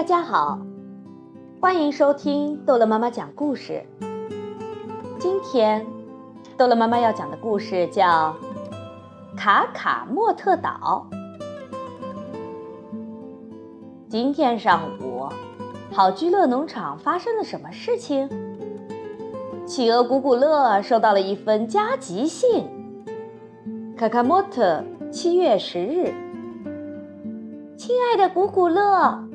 大家好，欢迎收听逗乐妈妈讲故事。今天，逗乐妈妈要讲的故事叫《卡卡莫特岛》。今天上午，好居乐农场发生了什么事情？企鹅古古乐收到了一封加急信。卡卡莫特，七月十日。亲爱的古古乐，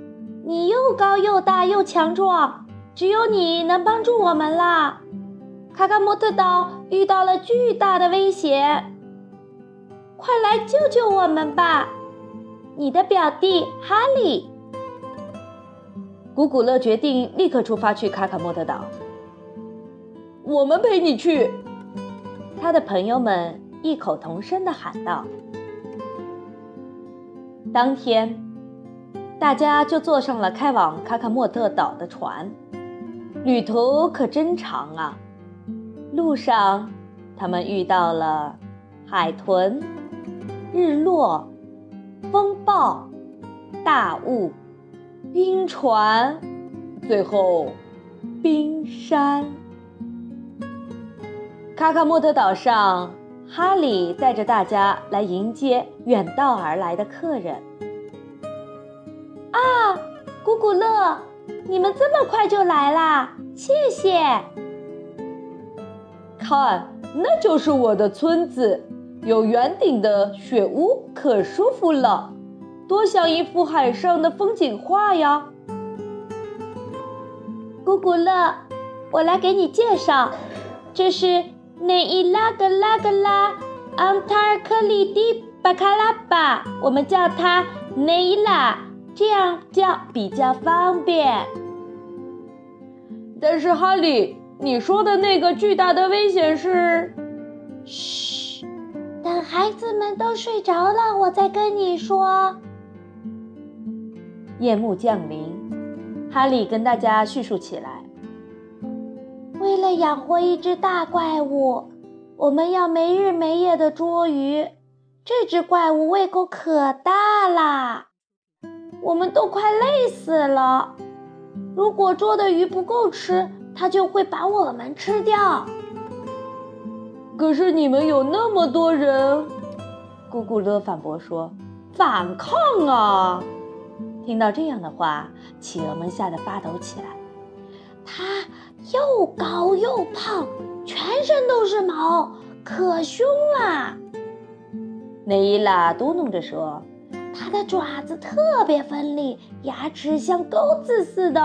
你又高又大又强壮，只有你能帮助我们啦！卡卡莫特岛遇到了巨大的威胁，快来救救我们吧！你的表弟哈利。古古乐决定立刻出发去卡卡莫特岛。我们陪你去！他的朋友们异口同声地喊道。当天，大家就坐上了开往卡卡莫特岛的船。旅途可真长啊！路上，他们遇到了海豚、日落、风暴、大雾、冰船，最后冰山。卡卡莫特岛上，哈利带着大家来迎接远道而来的客人。古乐，你们这么快就来啦！谢谢。看，那就是我的村子，有圆顶的雪屋，可舒服了，多像一幅海上的风景画呀！古古乐，我来给你介绍，这是。内伊拉格拉格拉安塔尔克里蒂巴卡拉巴，我们叫它内伊拉，这样叫比较方便。但是哈利，你说的那个巨大的危险是……嘘，等孩子们都睡着了，我再跟你说。夜幕降临，哈利跟大家叙述起来。为了养活一只大怪物，我们要没日没夜的捉鱼。这只怪物胃口可大啦，我们都快累死了。如果捉的鱼不够吃，它就会把我们吃掉。可是你们有那么多人，咕咕乐反驳说：“反抗啊！”听到这样的话，企鹅们吓得发抖起来。它又高又胖，全身都是毛，可凶啦！内伊拉嘟哝着说：“它的爪子特别锋利，牙齿像钩子似的。”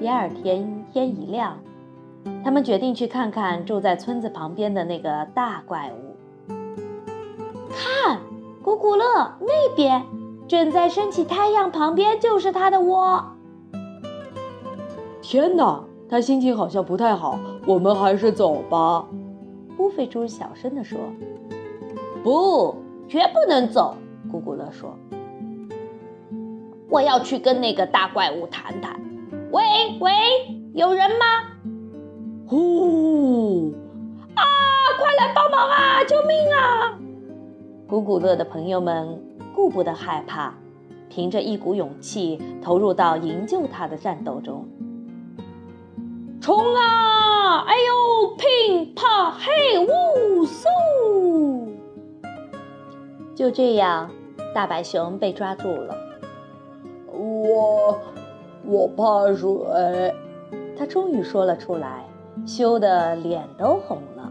第二天天一亮，他们决定去看看住在村子旁边的那个大怪物。看，古古乐那边正在升起太阳，旁边就是它的窝。天哪，他心情好像不太好，我们还是走吧。乌菲猪小声地说：“不，绝不能走。”咕咕乐说：“我要去跟那个大怪物谈谈。”喂喂，有人吗？呼！啊，快来帮忙啊！救命啊！咕咕乐的朋友们顾不得害怕，凭着一股勇气投入到营救他的战斗中。冲啊！哎呦，就这样，大白熊被抓住了。我我怕水。他终于说了出来，羞得脸都红了。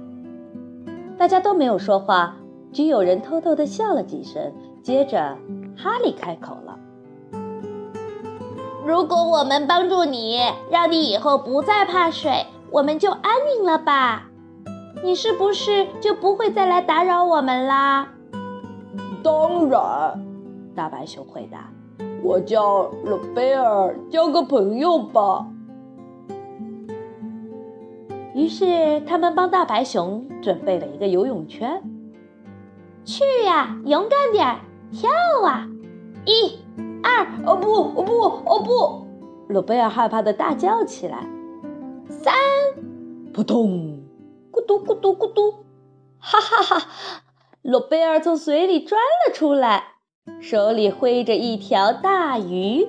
大家都没有说话，只有人偷偷的笑了几声。接着，哈利开口了。如果我们帮助你，让你以后不再怕水，我们就安宁了吧？你是不是就不会再来打扰我们啦？当然，大白熊回答：“我叫罗贝尔，交个朋友吧。”于是他们帮大白熊准备了一个游泳圈。去呀，勇敢点，跳啊！一。二哦不哦不哦不！罗贝尔害怕的大叫起来。三，扑通，咕嘟咕嘟咕嘟，哈哈哈！罗贝尔从水里钻了出来。手里挥着一条大鱼。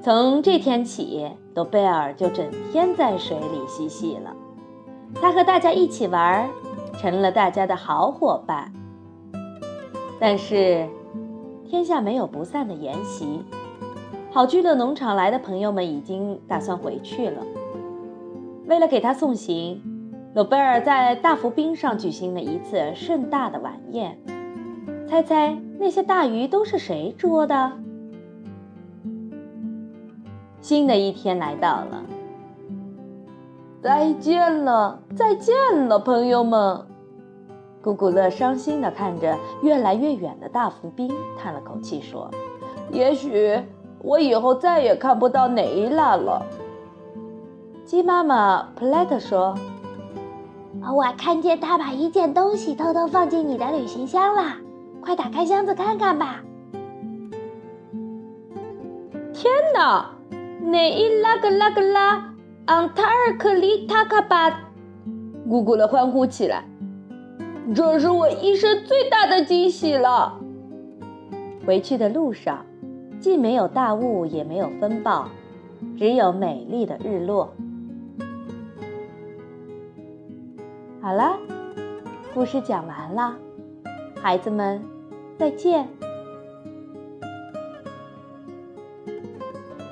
从这天起，多贝尔就整天在水里嬉戏了。他和大家一起玩，成了大家的好伙伴。但是，天下没有不散的筵席。好聚乐农场来的朋友们已经打算回去了。为了给他送行，诺贝尔在大浮冰上举行了一次盛大的晚宴。猜猜那些大鱼都是谁捉的？新的一天来到了，再见了，再见了，朋友们！古古乐伤心地看着越来越远的大浮冰，叹了口气说：“也许我以后再也看不到哪一拉了。”鸡妈妈普莱特说：“我看见他把一件东西偷偷放进你的旅行箱了，快打开箱子看看吧！”天哪！那一拉个拉个拉，昂塔尔克里塔卡巴，咕咕的欢呼起来。这是我一生最大的惊喜了。回去的路上，既没有大雾，也没有风暴，只有美丽的日落。好了，故事讲完了，孩子们，再见。